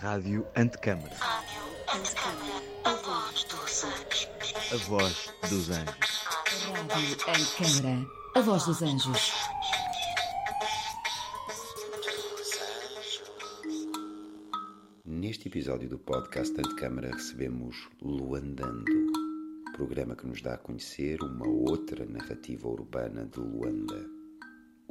Rádio Antecâmara. A voz dos anjos. A voz dos anjos. Rádio Antecâmara. A voz dos anjos. Neste episódio do podcast Antecâmara recebemos Luandando, programa que nos dá a conhecer uma outra narrativa urbana de Luanda.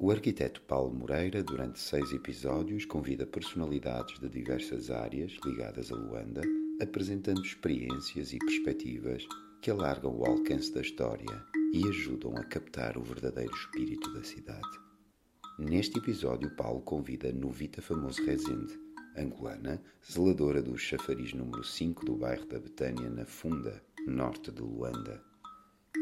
O arquiteto Paulo Moreira, durante seis episódios, convida personalidades de diversas áreas ligadas a Luanda, apresentando experiências e perspectivas que alargam o alcance da história e ajudam a captar o verdadeiro espírito da cidade. Neste episódio, Paulo convida Novita Famoso Rezende, angolana, zeladora do chafariz número 5 do bairro da Betânia, na Funda, norte de Luanda.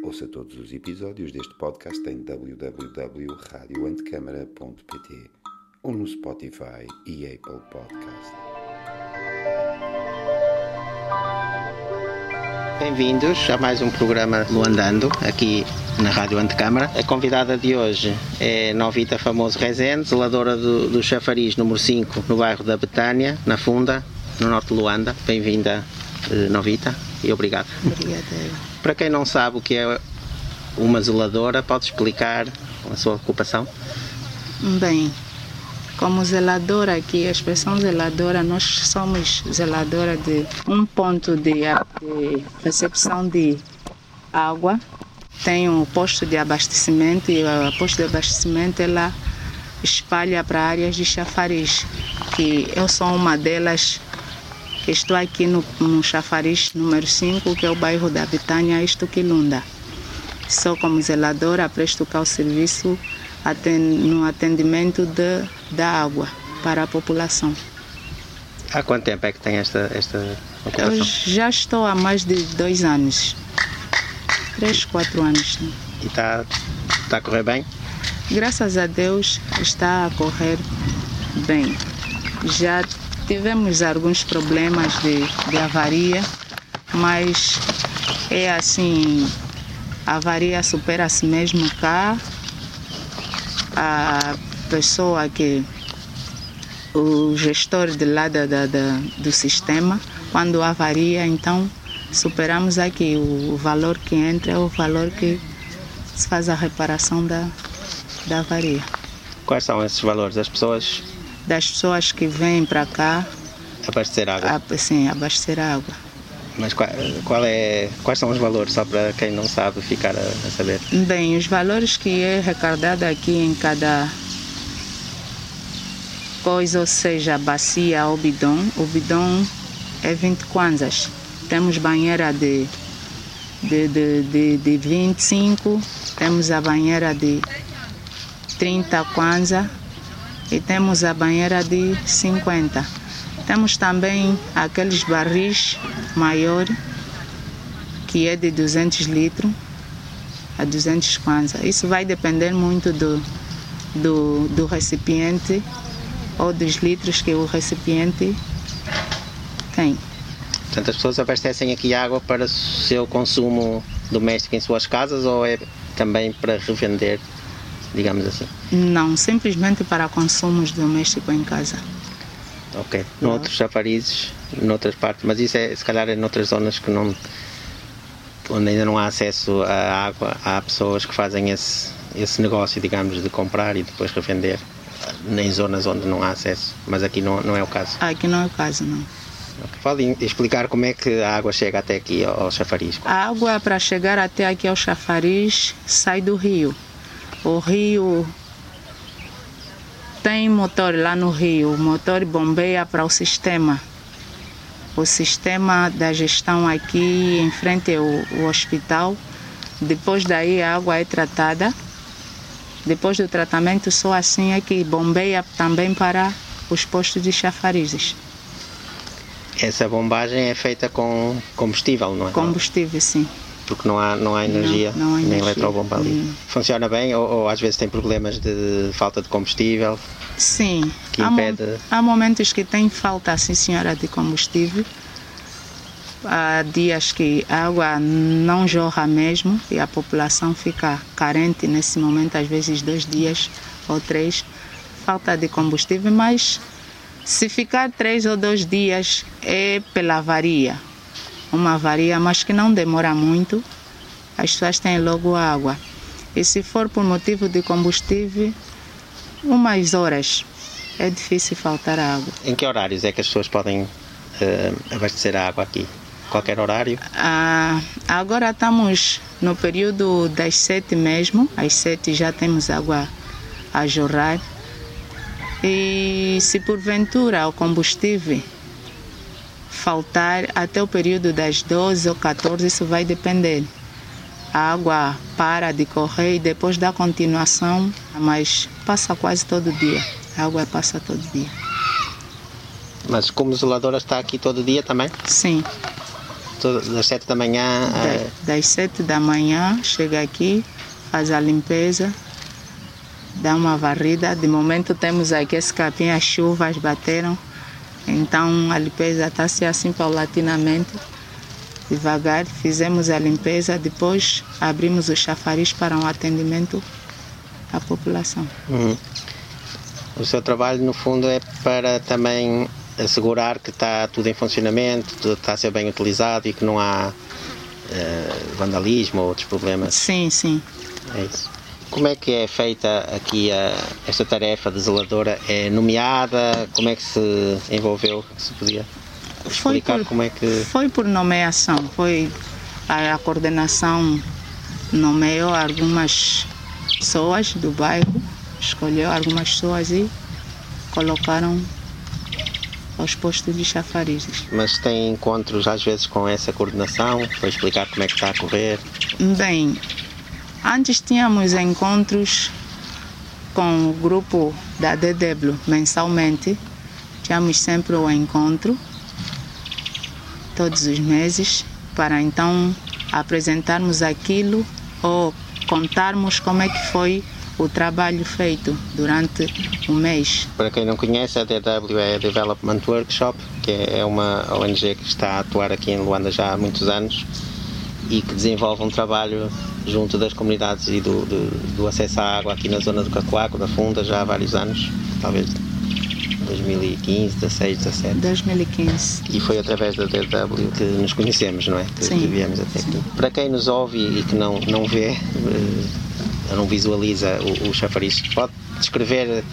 Ouça todos os episódios deste podcast em www.radioantecâmara.pt ou no Spotify e Apple Podcast. Bem-vindos a mais um programa Luandando, aqui na Rádio Antecâmara. A convidada de hoje é Novita Famoso Rezende, zeladora do, do chafariz número 5 no bairro da Betânia, na Funda, no norte de Luanda. Bem-vinda, eh, Novita, e obrigado. Obrigada. Para quem não sabe o que é uma zeladora, pode explicar a sua ocupação? Bem, como zeladora aqui, a expressão zeladora, nós somos zeladora de um ponto de, de recepção de água. Tem um posto de abastecimento e o posto de abastecimento ela espalha para áreas de chafariz, que eu sou uma delas estou aqui no, no chafariz número 5, que é o bairro da Betânia, Estuquilunda. Sou como zeladora, presto cá o serviço no atendimento de, da água para a população. Há quanto tempo é que tem esta, esta Eu ocupação? já estou há mais de dois anos, três, quatro anos. né? E está, está a correr bem? Graças a Deus está a correr bem. Já tivemos alguns problemas de, de avaria, mas é assim, a avaria supera-se mesmo cá. A pessoa que, o gestor de lá da, da- da- do sistema, quando avaria, então superamos aqui. O, o valor que entra é o valor que se faz a reparação da, da avaria. Quais são esses valores? As pessoas Das pessoas que vêm para cá, abastecer água? a, assim, abastecer água. Mas qual, qual é, quais são os valores, só para quem não sabe ficar a, a saber? Bem, os valores que é recordado aqui em cada coisa, ou seja, bacia ou bidon, o bidon é 20 kwanzas. Temos banheira de, de, de, de, de 25, temos a banheira de 30 kwanza e temos a banheira de 50. Temos também aqueles barris maiores, que é de 200 litros a 200 kwanza. Isso vai depender muito do, do, do recipiente ou dos litros que o recipiente tem. Portanto, as pessoas abastecem aqui água para o seu consumo doméstico em suas casas ou é também para revender, digamos assim? Não, simplesmente para consumos domésticos em casa. Ok. Noutros chafarizes, noutras partes, mas isso é se calhar é noutras zonas que não onde ainda não há acesso à água, há pessoas que fazem esse, esse negócio, digamos, de comprar e depois revender em zonas onde não há acesso, mas aqui não, não é o caso. Aqui não é o caso, não. Pode explicar como é que a água chega até aqui ao ao chafariz? A água para chegar até aqui ao chafariz sai do rio. O rio tem motor lá no rio, o motor bombeia para o sistema. O sistema da gestão aqui em frente ao, ao hospital. Depois daí a água é tratada. Depois do tratamento, só assim é que bombeia também para os postos de chafarizes. Essa bombagem é feita com combustível, não é? Combustível, sim. Porque não há, não há energia, não há nem energia. eletrobomba ali. Hum. Funciona bem ou, ou às vezes tem problemas de falta de combustível? Sim. Que há, mo- há momentos que tem falta, sim senhora, de combustível. Há dias que a água não jorra mesmo e a população fica carente nesse momento, às vezes dois dias ou três, falta de combustível, mas Se ficar três ou dois dias é pela avaria. Uma avaria, mas que não demora muito. As pessoas têm logo água. E se for por motivo de combustível, umas horas. É difícil faltar água. Em que horários é que as pessoas podem eh, abastecer a água aqui? Qualquer horário? Ah, agora estamos no período das sete mesmo. Às sete já temos água a jorrar. E se porventura o combustível faltar até o período das 12 ou 14, isso vai depender. A água para de correr e depois dá continuação, mas passa quase todo dia. A água passa todo dia. Mas como zeladora está aqui todo dia também? Sim, das 7 da manhã a... das 7 da manhã chega aqui, faz a limpeza, dá uma varrida. De momento temos aqui esse capim, as chuvas bateram, então a limpeza está se assim paulatinamente, devagar. Fizemos a limpeza, depois abrimos o chafariz para um atendimento à população. Uhum. O seu trabalho, no fundo, é para também assegurar que está tudo em funcionamento, tudo está a ser bem utilizado e que não há eh, vandalismo ou outros problemas. Sim, sim. É isso. Como é que é feita aqui a- esta tarefa de zeladora? É nomeada? Como é que se envolveu? Se podia Foi explicar por- como é que. Foi por nomeação, foi a, a coordenação nomeou algumas pessoas do bairro, escolheu algumas pessoas e colocaram aos postos de chafarizes. Mas tem encontros às vezes com essa coordenação para explicar como é que está a correr. Bem, antes tínhamos encontros com o grupo da DW mensalmente, tínhamos sempre o encontro, todos os meses, para então apresentarmos aquilo ou contarmos como é que foi o trabalho feito durante o mês. Para quem não conhece, a DW é Development Workshop, que é uma ONG que está a atuar aqui em Luanda já há muitos anos e que desenvolve um trabalho junto das comunidades e do, do, do acesso à água aqui na zona do Cacoaco, da Funda, já há vários anos, talvez 2015, 16, 17. 2015. E foi através da DW que nos conhecemos, não é? Que, Sim, que viemos até sim. aqui. Para quem nos ouve e que não, não vê, eh, não visualiza o, o chafariz, pode descrever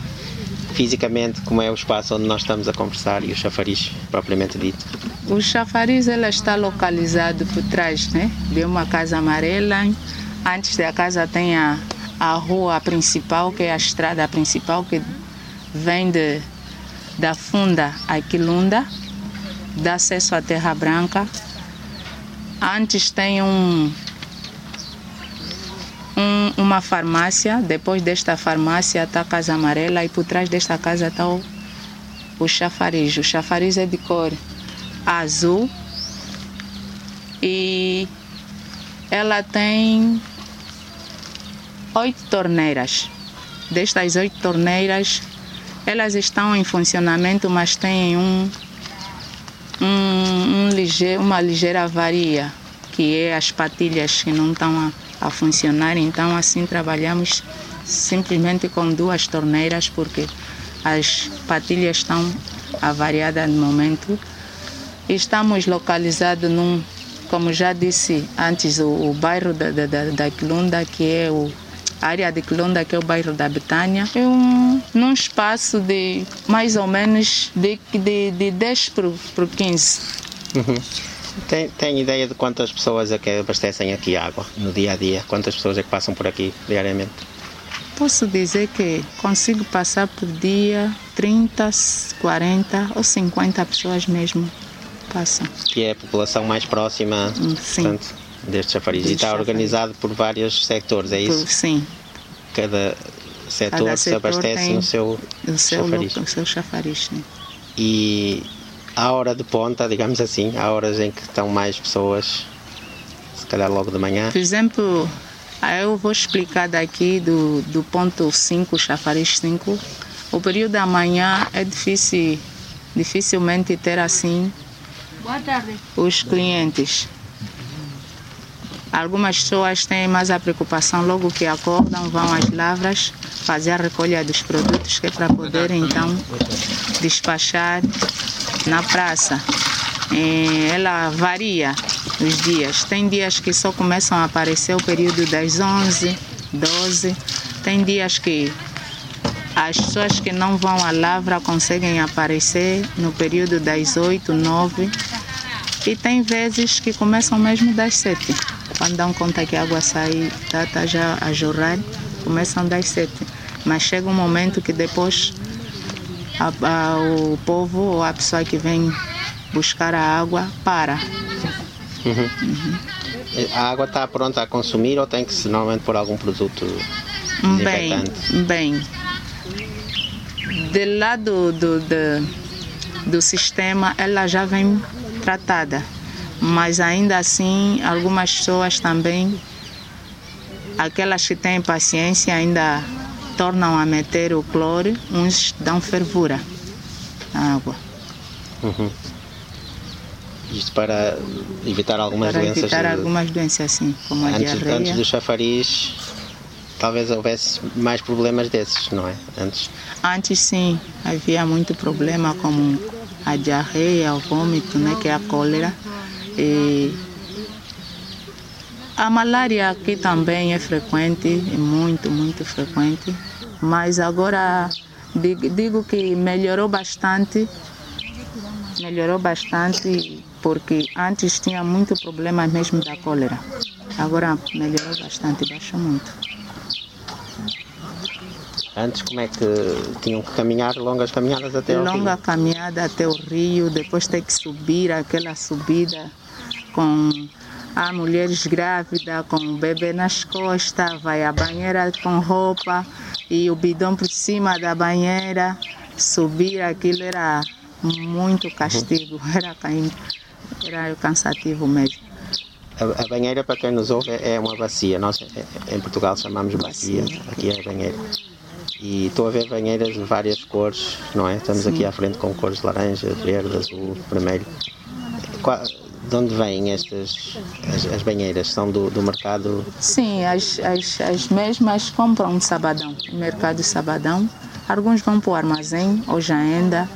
fisicamente como é o espaço onde nós estamos a conversar e o chafariz propriamente dito. O chafariz ela está localizado por trás né, de uma casa amarela. Antes da casa tem a, a rua principal, que é a estrada principal, que vem de, da Funda a Quilunda, dá acesso à Terra Branca. Antes tem um, um- uma farmácia, depois desta farmácia está a Casa Amarela e por trás desta casa está o, o chafariz. O chafariz é de cor azul e ela tem oito torneiras. Destas oito torneiras, elas estão em funcionamento, mas têm um, um, um uma ligeira avaria, que é as patilhas que não estão a, a funcionar. Então, assim, trabalhamos simplesmente com duas torneiras, porque as patilhas estão avariadas no momento. Estamos localizados num, como já disse antes, o, o bairro da, da, da Quilunda, que é o a área de Quilunda, que é o bairro da Betânia, é um, num espaço de mais ou menos de, de, de 10 por, por 15. Tem, tem ideia de quantas pessoas é que abastecem aqui água no dia a dia? Quantas pessoas é que passam por aqui diariamente? Posso dizer que consigo passar por dia 30, 40 ou 50 pessoas mesmo passam. Que é a população mais próxima, Hum, sim. portanto, deste chafariz. E está chafariz. organizado por vários sectores, é isso? Por- sim, Cada setor Cada se setor abastece tem no seu o seu, chafariz. o seu chafariz. Sim. E à hora de ponta, digamos assim, há horas em que estão mais pessoas, se calhar logo de manhã. Por exemplo, aí eu vou explicar daqui do, do ponto 5, chafariz 5. O período da manhã é difícil, dificilmente ter assim os clientes. Algumas pessoas têm mais a preocupação logo que acordam, vão às lavras fazer a recolha dos produtos que é para poder então despachar na praça. Eh, Ela varia os dias. Tem dias que só começam a aparecer o período das 11, 12. Tem dias que as pessoas que não vão à lavra conseguem aparecer no período das 8, 9. E tem vezes que começam mesmo das 7. Quando dão conta que a água sai, está tá já a jorrar, começam das 7. Mas chega um momento que depois a- a- o povo ou a pessoa que vem buscar a água para. A água está pronta a consumir ou tem que se normalmente pôr algum produto Bem, bem. Do lado do, do, do sistema, ela já vem tratada. Mas ainda assim, algumas pessoas também, aquelas que têm paciência, ainda tornam a meter o cloro, uns dão fervura à água. Isto para evitar algumas para doenças. evitar de- algumas doenças assim, como a antes, diarreia. antes do chafariz, talvez houvesse mais problemas desses, não é? Antes. Antes sim, havia muito problema como a diarreia, o vômito, né, que é a cólera. E a malária aqui também é frequente, é muito, muito frequente. Mas agora digo, digo que melhorou bastante, melhorou bastante porque antes tinha muito problema mesmo da cólera. Agora melhorou bastante, baixou muito. Antes, como é que tinham que caminhar longas caminhadas até ao longa rio? caminhada até o rio, depois ter que subir aquela subida com a mulheres grávidas, com o bebê nas costas, vai à banheira com roupa e o bidão por cima da banheira. Subir aquilo era muito castigo, era, era cansativo mesmo. A, a banheira, para quem nos ouve, é uma bacia. Nós eh, em Portugal chamamos bacia, aqui é banheira. E estou a ver banheiras de várias cores, não é? Estamos aqui à frente com cores laranja, verde, azul, vermelho. Qua- de onde vêm estas as, as banheiras? São do, do mercado? Sim, as, as, as mesmas compram de sabadão, mercado de sabadão. Alguns vão para o armazém, hoje ainda,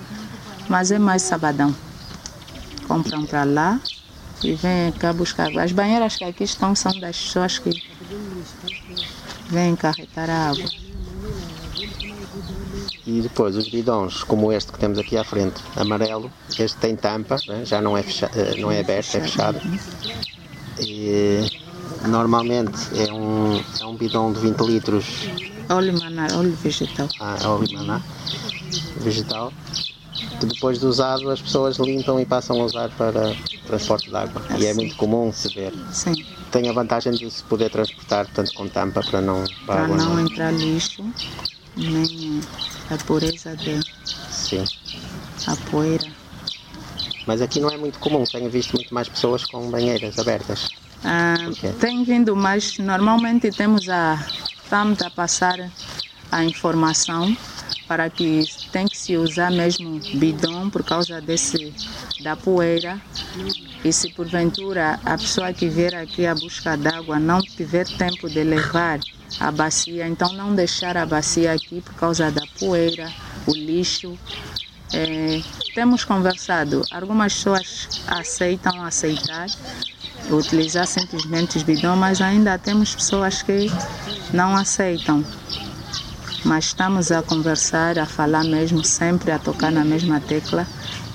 mas é mais sabadão. Compram para lá e vêm cá buscar. As banheiras que aqui estão são das pessoas que vêm carregar a água. E depois os bidões, como este que temos aqui à frente, amarelo, este tem tampa, né? já não é, fecha, eh, não é aberto, é fechado. E normalmente é um, é um bidão de 20 litros Óleo manar, óleo vegetal. a óleo maná, vegetal, que depois de usado as pessoas limpam e passam a usar para transporte de água. E é muito comum se ver. Sim, Tem a vantagem de se poder transportar, portanto, com tampa para não para para água não entrar lixo, nem a pureza de Sim. a poeira. Mas aqui não é muito comum, tenho visto muito mais pessoas com banheiras abertas. Ah, tem vindo, mas normalmente temos a estamos a passar a informação para que tem que usar mesmo bidão por causa desse da poeira. E se porventura a pessoa que vier aqui à busca d'água não tiver tempo de levar a bacia, então não deixar a bacia aqui por causa da poeira, o lixo. É, temos conversado, algumas pessoas aceitam aceitar, utilizar simplesmente os bidões, mas ainda temos pessoas que não aceitam. Mas estamos a conversar, a falar mesmo, sempre a tocar na mesma tecla,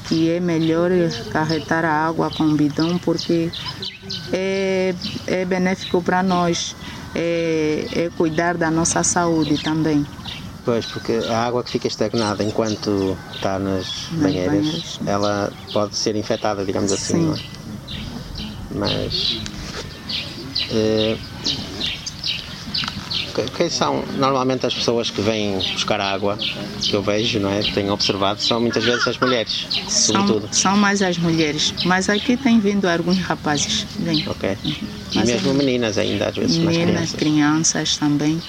que é melhor carregar a água com o bidão, porque é, é benéfico para nós, é, é cuidar da nossa saúde também. Pois, porque a água que fica estagnada enquanto está nas Nas banheiras, banheiras. ela pode ser infectada, digamos assim, Sim. não é? Mas. eh, quem são normalmente as pessoas que vêm buscar água, que eu vejo, não é? Tenho observado, são muitas vezes as mulheres, sobretudo. São, são mais as mulheres, mas aqui tem vindo alguns rapazes. Vem. Ok. E Mas mesmo é- meninas ainda, às vezes, mais Meninas, crianças. crianças também.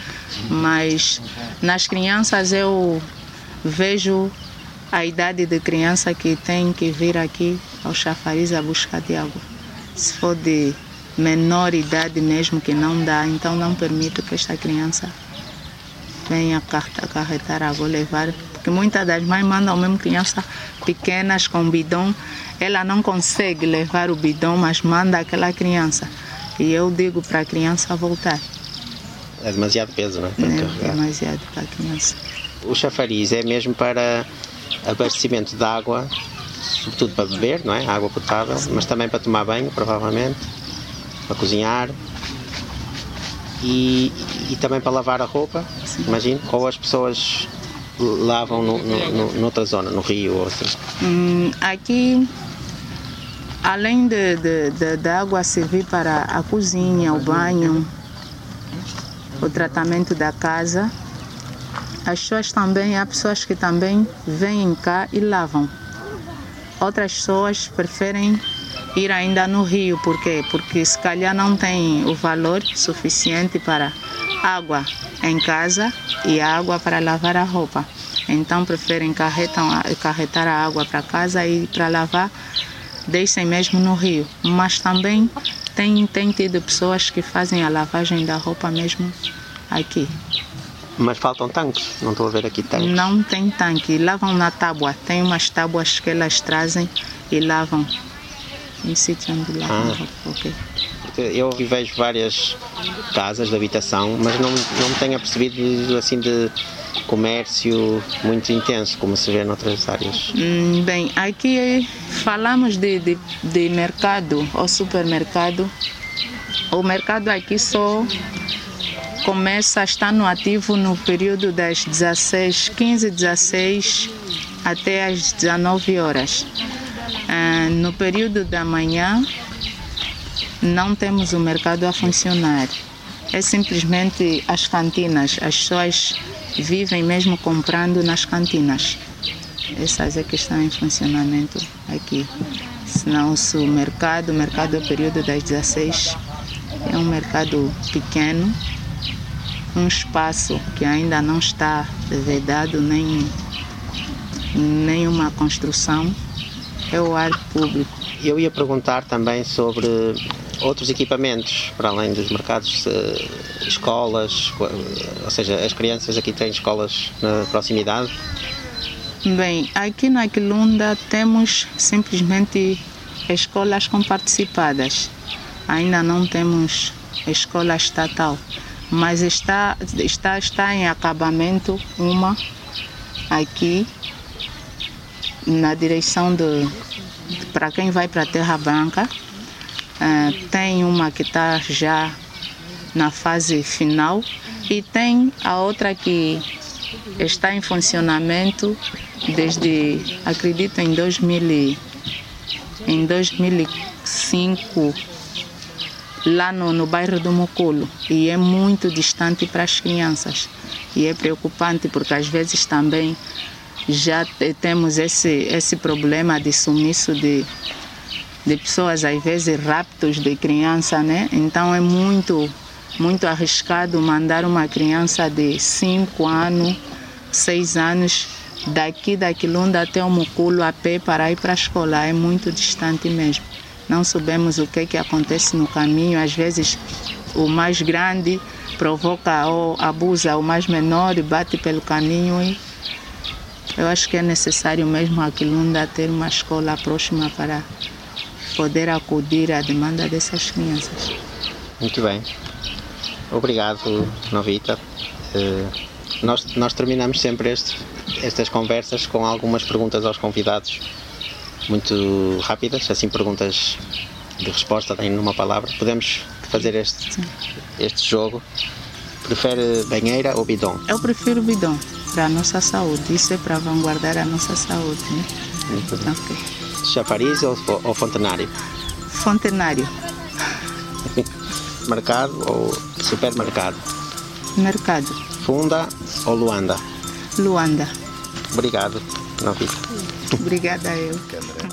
Mas nas crianças eu vejo a idade de criança que tem que vir aqui ao chafariz a buscar de água. Se for de menor idade mesmo que não dá, então não permito que esta criança venha acarretar água, levar, porque muitas das mães mandam mesmo crianças pequenas com bidão, ela não consegue levar o bidão, mas manda aquela criança. E eu digo para a criança voltar. É demasiado peso, não é? Para É carregar. demasiado para a criança. O chafariz é mesmo para abastecimento de água, sobretudo para beber, não é? Água potável, mas também para tomar banho, provavelmente, para cozinhar e, e também para lavar a roupa, imagino. Ou as pessoas lavam no, no, no- noutra zona, no rio ou assim. Hum, aqui, além de, de, de, da água servir para a cozinha, o banho, o tratamento da casa, as pessoas também, há pessoas que também vêm cá e lavam. Outras pessoas preferem ir ainda no rio, por quê? Porque se calhar não tem o valor suficiente para água em casa e água para lavar a roupa. Então preferem carretar a água para casa e para lavar deixem mesmo no rio. Mas também tem, tem tido pessoas que fazem a lavagem da roupa mesmo aqui. Mas faltam tanques, não estou a ver aqui tanques. Não tem tanque, lavam na tábua. Tem umas tábuas que elas trazem e lavam em sítio onde lavam Ah. roupa. ok. Eu vejo várias casas de habitação, mas não, não me tenho apercebido assim de comércio muito intenso, como se vê noutras áreas. Hum, Bem, aqui falamos de, de, de mercado ou supermercado. O mercado aqui só começa a estar no ativo no período das 16, 15, 16 até às 19 horas. Ah, no período da manhã não temos o mercado a funcionar. É simplesmente as cantinas. As pessoas vivem mesmo comprando nas cantinas. Essas é que estão em funcionamento aqui. Senão se o mercado, o mercado é o período das 16, é um mercado pequeno, um espaço que ainda não está vedado, nem nenhuma construção, é o ar público. Eu ia perguntar também sobre outros equipamentos, para além dos mercados, eh, escolas, co- ou seja, as crianças aqui têm escolas na proximidade. Bem, aqui na Quilunda temos simplesmente escolas comparticipadas. Ainda não temos escola estatal, mas está, está, está em acabamento uma aqui na direção de, para quem vai para a Terra Branca. Ah, tem uma que está já na fase final e tem a outra que está em funcionamento desde, acredito, em 2000 e- em 2005, lá no, no bairro do Mocolo. E é muito distante para as crianças. E é preocupante porque às vezes também já te- temos esse, esse problema de sumiço de, de pessoas, às vezes raptos de criança, né? Então é muito, muito arriscado mandar uma criança de 5 anos, 6 anos, daqui da Quilunda até o Muculo a pé para ir para a escola. É muito distante mesmo. Não sabemos o que, é que acontece no caminho. Às vezes o mais grande provoca ou abusa o mais menor e bate pelo caminho e eu acho que é necessário mesmo a Quilunda ter uma escola próxima para poder acudir à demanda dessas crianças. Muito bem. Obrigado, Novita. Eh, nós, nós terminamos sempre este, estas conversas com algumas perguntas aos convidados, muito rápidas, assim perguntas de resposta em numa palavra. Podemos fazer este, este jogo. Prefere banheira ou bidon? Eu prefiro bidon para a nossa saúde. Isso é para vanguardar a nossa saúde. Né? Muito bem. Ok. Chafariz ou, ou fontenário? Fontenário, Mercado ou supermercado? mercado, Funda ou Luanda? Luanda. Obrigado, Novita. Obrigada eu.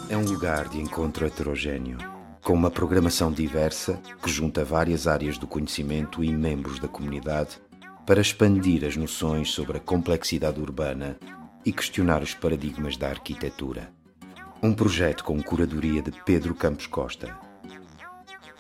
é um lugar de encontro heterogêneo, com uma programação diversa que junta várias áreas do conhecimento e membros da comunidade para expandir as noções sobre a complexidade urbana e questionar os paradigmas da arquitetura. Um projeto com curadoria de Pedro Campos Costa